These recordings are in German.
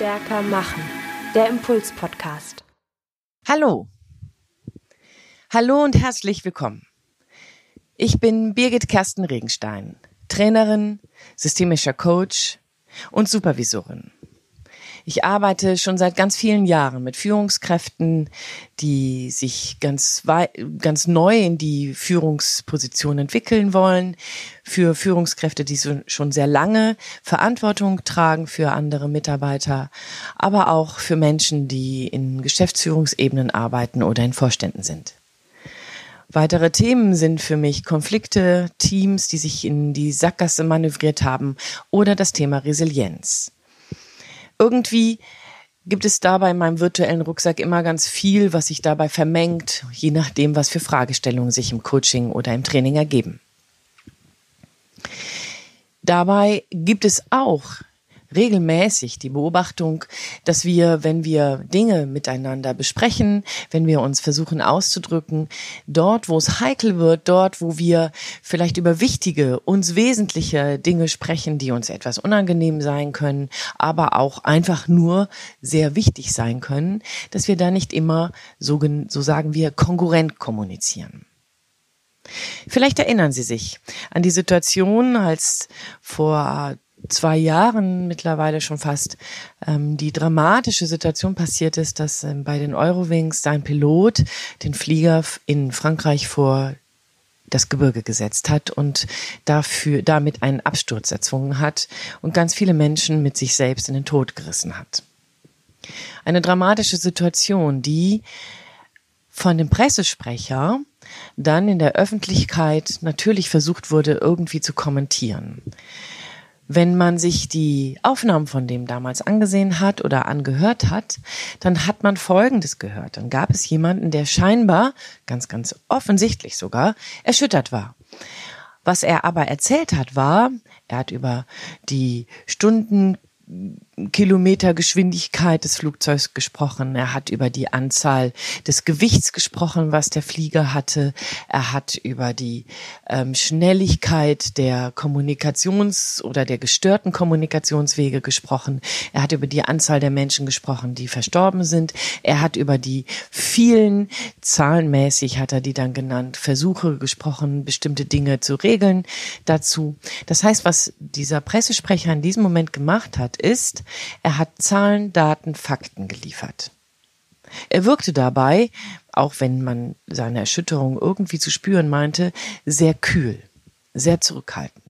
stärker machen. Der Impuls-Podcast. Hallo. Hallo und herzlich willkommen. Ich bin Birgit Kersten Regenstein, Trainerin, systemischer Coach und Supervisorin. Ich arbeite schon seit ganz vielen Jahren mit Führungskräften, die sich ganz, ganz neu in die Führungsposition entwickeln wollen, für Führungskräfte, die schon sehr lange Verantwortung tragen für andere Mitarbeiter, aber auch für Menschen, die in Geschäftsführungsebenen arbeiten oder in Vorständen sind. Weitere Themen sind für mich Konflikte, Teams, die sich in die Sackgasse manövriert haben oder das Thema Resilienz irgendwie gibt es dabei in meinem virtuellen Rucksack immer ganz viel, was sich dabei vermengt, je nachdem, was für Fragestellungen sich im Coaching oder im Training ergeben. Dabei gibt es auch regelmäßig die Beobachtung, dass wir, wenn wir Dinge miteinander besprechen, wenn wir uns versuchen auszudrücken, dort, wo es heikel wird, dort, wo wir vielleicht über wichtige, uns wesentliche Dinge sprechen, die uns etwas unangenehm sein können, aber auch einfach nur sehr wichtig sein können, dass wir da nicht immer, so, so sagen wir, konkurrent kommunizieren. Vielleicht erinnern Sie sich an die Situation, als vor zwei Jahren mittlerweile schon fast ähm, die dramatische Situation passiert ist, dass ähm, bei den Eurowings sein Pilot den Flieger in Frankreich vor das Gebirge gesetzt hat und dafür damit einen Absturz erzwungen hat und ganz viele Menschen mit sich selbst in den Tod gerissen hat. Eine dramatische Situation, die von dem Pressesprecher dann in der Öffentlichkeit natürlich versucht wurde, irgendwie zu kommentieren. Wenn man sich die Aufnahmen von dem damals angesehen hat oder angehört hat, dann hat man Folgendes gehört. Dann gab es jemanden, der scheinbar, ganz, ganz offensichtlich sogar, erschüttert war. Was er aber erzählt hat, war, er hat über die Stunden Kilometergeschwindigkeit des Flugzeugs gesprochen. Er hat über die Anzahl des Gewichts gesprochen, was der Flieger hatte. Er hat über die ähm, Schnelligkeit der Kommunikations- oder der gestörten Kommunikationswege gesprochen. Er hat über die Anzahl der Menschen gesprochen, die verstorben sind. Er hat über die vielen, zahlenmäßig hat er die dann genannt, Versuche gesprochen, bestimmte Dinge zu regeln dazu. Das heißt, was dieser Pressesprecher in diesem Moment gemacht hat, ist, er hat Zahlen, Daten, Fakten geliefert. Er wirkte dabei, auch wenn man seine Erschütterung irgendwie zu spüren meinte, sehr kühl, sehr zurückhaltend.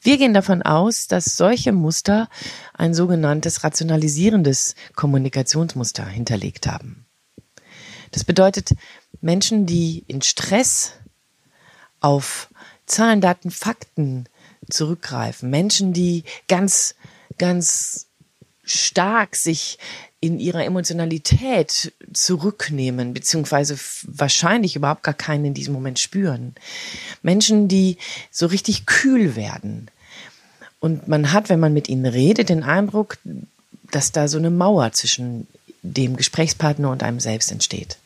Wir gehen davon aus, dass solche Muster ein sogenanntes rationalisierendes Kommunikationsmuster hinterlegt haben. Das bedeutet, Menschen, die in Stress auf Zahlen, Daten, Fakten zurückgreifen, Menschen, die ganz ganz stark sich in ihrer Emotionalität zurücknehmen, beziehungsweise wahrscheinlich überhaupt gar keinen in diesem Moment spüren. Menschen, die so richtig kühl werden. Und man hat, wenn man mit ihnen redet, den Eindruck, dass da so eine Mauer zwischen dem Gesprächspartner und einem selbst entsteht.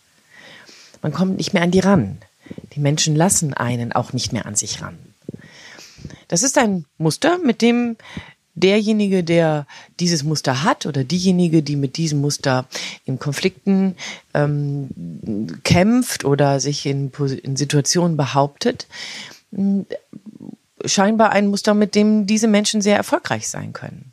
Man kommt nicht mehr an die ran. Die Menschen lassen einen auch nicht mehr an sich ran. Das ist ein Muster, mit dem derjenige, der dieses Muster hat oder diejenige, die mit diesem Muster in Konflikten ähm, kämpft oder sich in, in Situationen behauptet, scheinbar ein Muster, mit dem diese Menschen sehr erfolgreich sein können.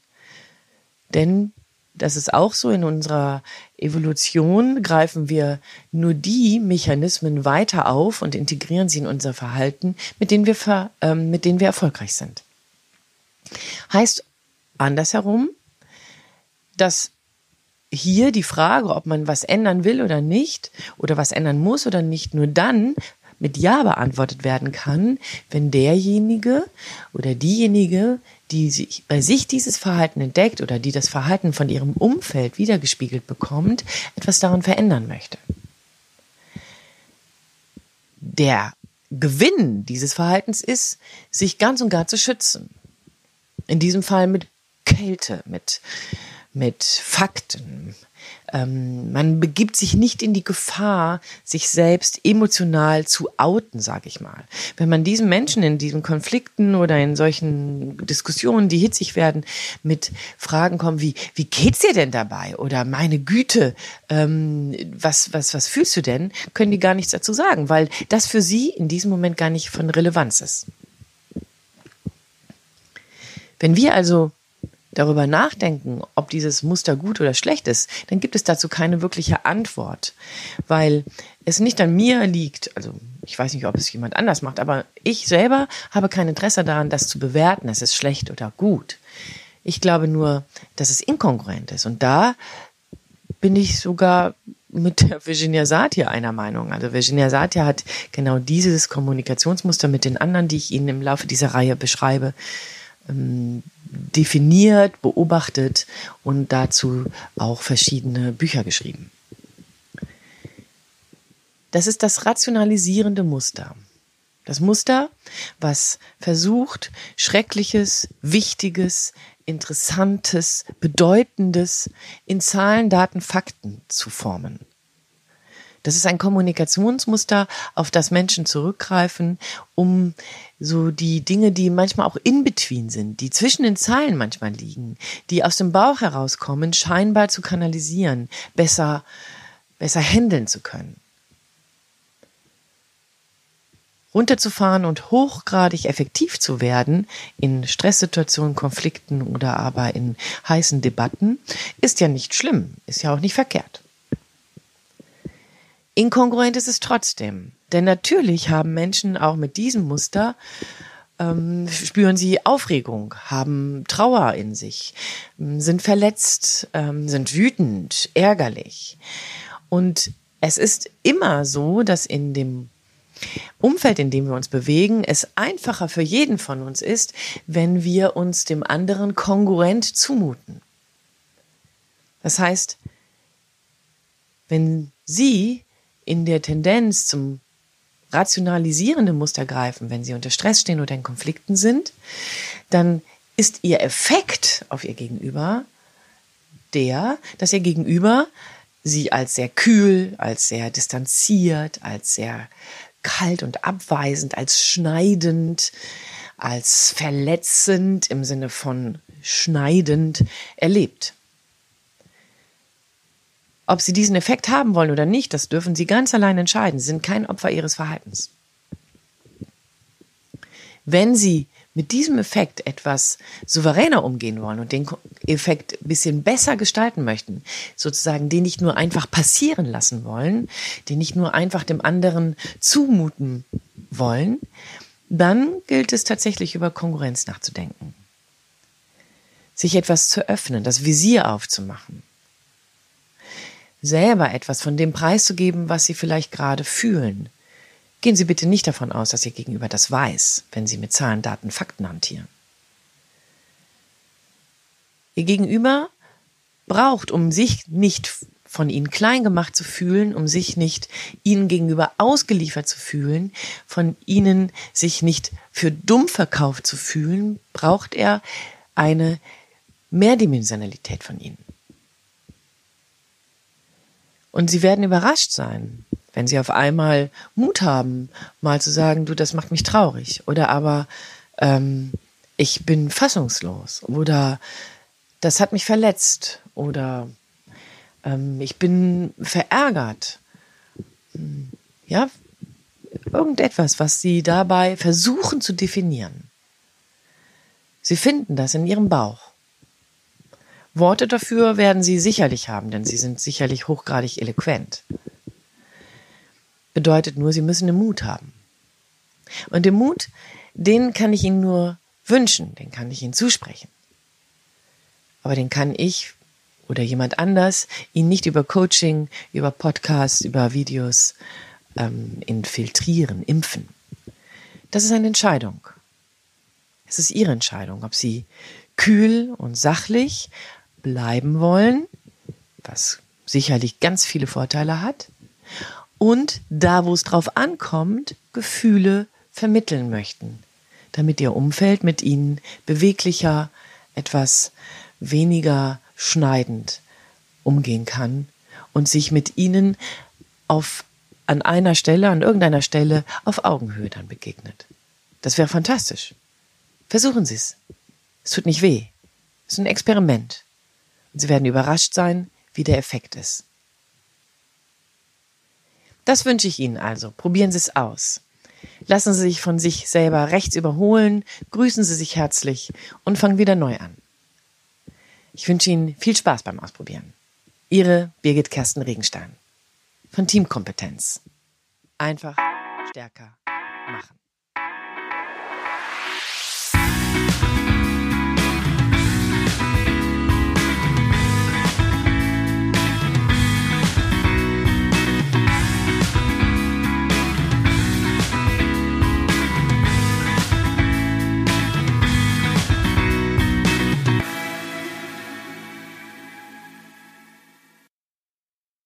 Denn das ist auch so in unserer Evolution, greifen wir nur die Mechanismen weiter auf und integrieren sie in unser Verhalten, mit denen wir, ver, ähm, mit denen wir erfolgreich sind. Heißt andersherum, dass hier die Frage, ob man was ändern will oder nicht, oder was ändern muss oder nicht, nur dann mit Ja beantwortet werden kann, wenn derjenige oder diejenige, die sich, bei sich dieses Verhalten entdeckt oder die das Verhalten von ihrem Umfeld wiedergespiegelt bekommt, etwas daran verändern möchte. Der Gewinn dieses Verhaltens ist, sich ganz und gar zu schützen. In diesem Fall mit Kälte, mit, mit Fakten. Ähm, man begibt sich nicht in die Gefahr, sich selbst emotional zu outen, sage ich mal. Wenn man diesen Menschen in diesen Konflikten oder in solchen Diskussionen, die hitzig werden, mit Fragen kommt wie, wie geht's dir denn dabei? Oder meine Güte, ähm, was, was, was fühlst du denn? Können die gar nichts dazu sagen, weil das für sie in diesem Moment gar nicht von Relevanz ist. Wenn wir also darüber nachdenken, ob dieses Muster gut oder schlecht ist, dann gibt es dazu keine wirkliche Antwort, weil es nicht an mir liegt, also ich weiß nicht, ob es jemand anders macht, aber ich selber habe kein Interesse daran, das zu bewerten, es ist schlecht oder gut. Ich glaube nur, dass es inkongruent ist und da bin ich sogar mit der Virginia Satir einer Meinung. Also Virginia Satir hat genau dieses Kommunikationsmuster mit den anderen, die ich Ihnen im Laufe dieser Reihe beschreibe, ähm, definiert, beobachtet und dazu auch verschiedene Bücher geschrieben. Das ist das rationalisierende Muster. Das Muster, was versucht, Schreckliches, Wichtiges, Interessantes, Bedeutendes in Zahlen, Daten, Fakten zu formen. Das ist ein Kommunikationsmuster, auf das Menschen zurückgreifen, um so die Dinge, die manchmal auch in between sind, die zwischen den Zeilen manchmal liegen, die aus dem Bauch herauskommen, scheinbar zu kanalisieren, besser, besser handeln zu können. runterzufahren und hochgradig effektiv zu werden in Stresssituationen, Konflikten oder aber in heißen Debatten, ist ja nicht schlimm, ist ja auch nicht verkehrt. Inkongruent ist es trotzdem. Denn natürlich haben Menschen auch mit diesem Muster ähm, spüren sie Aufregung, haben Trauer in sich, ähm, sind verletzt, ähm, sind wütend, ärgerlich. Und es ist immer so, dass in dem Umfeld, in dem wir uns bewegen, es einfacher für jeden von uns ist, wenn wir uns dem anderen kongruent zumuten. Das heißt, wenn Sie in der Tendenz zum rationalisierenden Muster greifen, wenn sie unter Stress stehen oder in Konflikten sind, dann ist ihr Effekt auf ihr Gegenüber der, dass ihr Gegenüber sie als sehr kühl, als sehr distanziert, als sehr kalt und abweisend, als schneidend, als verletzend im Sinne von schneidend erlebt. Ob sie diesen Effekt haben wollen oder nicht, das dürfen sie ganz allein entscheiden. Sie sind kein Opfer ihres Verhaltens. Wenn sie mit diesem Effekt etwas souveräner umgehen wollen und den Effekt ein bisschen besser gestalten möchten, sozusagen den nicht nur einfach passieren lassen wollen, den nicht nur einfach dem anderen zumuten wollen, dann gilt es tatsächlich über Konkurrenz nachzudenken. Sich etwas zu öffnen, das Visier aufzumachen selber etwas von dem preiszugeben, was Sie vielleicht gerade fühlen. Gehen Sie bitte nicht davon aus, dass Ihr Gegenüber das weiß, wenn Sie mit Zahlen, Daten, Fakten hantieren. Ihr Gegenüber braucht, um sich nicht von ihnen klein gemacht zu fühlen, um sich nicht ihnen gegenüber ausgeliefert zu fühlen, von ihnen sich nicht für dumm verkauft zu fühlen, braucht er eine Mehrdimensionalität von ihnen. Und sie werden überrascht sein, wenn sie auf einmal Mut haben, mal zu sagen, du, das macht mich traurig. Oder aber, ähm, ich bin fassungslos. Oder das hat mich verletzt. Oder ähm, ich bin verärgert. Ja, irgendetwas, was sie dabei versuchen zu definieren. Sie finden das in ihrem Bauch. Worte dafür werden Sie sicherlich haben, denn Sie sind sicherlich hochgradig eloquent. Bedeutet nur, Sie müssen den Mut haben. Und den Mut, den kann ich Ihnen nur wünschen, den kann ich Ihnen zusprechen. Aber den kann ich oder jemand anders Ihnen nicht über Coaching, über Podcasts, über Videos ähm, infiltrieren, impfen. Das ist eine Entscheidung. Es ist Ihre Entscheidung, ob Sie kühl und sachlich bleiben wollen, was sicherlich ganz viele Vorteile hat, und da, wo es drauf ankommt, Gefühle vermitteln möchten, damit ihr Umfeld mit ihnen beweglicher, etwas weniger schneidend umgehen kann und sich mit ihnen auf an einer Stelle, an irgendeiner Stelle auf Augenhöhe dann begegnet. Das wäre fantastisch. Versuchen Sie es. Es tut nicht weh. Es ist ein Experiment. Sie werden überrascht sein, wie der Effekt ist. Das wünsche ich Ihnen also. Probieren Sie es aus. Lassen Sie sich von sich selber rechts überholen, grüßen Sie sich herzlich und fangen wieder neu an. Ich wünsche Ihnen viel Spaß beim Ausprobieren. Ihre Birgit Kersten Regenstein von Teamkompetenz. Einfach stärker machen.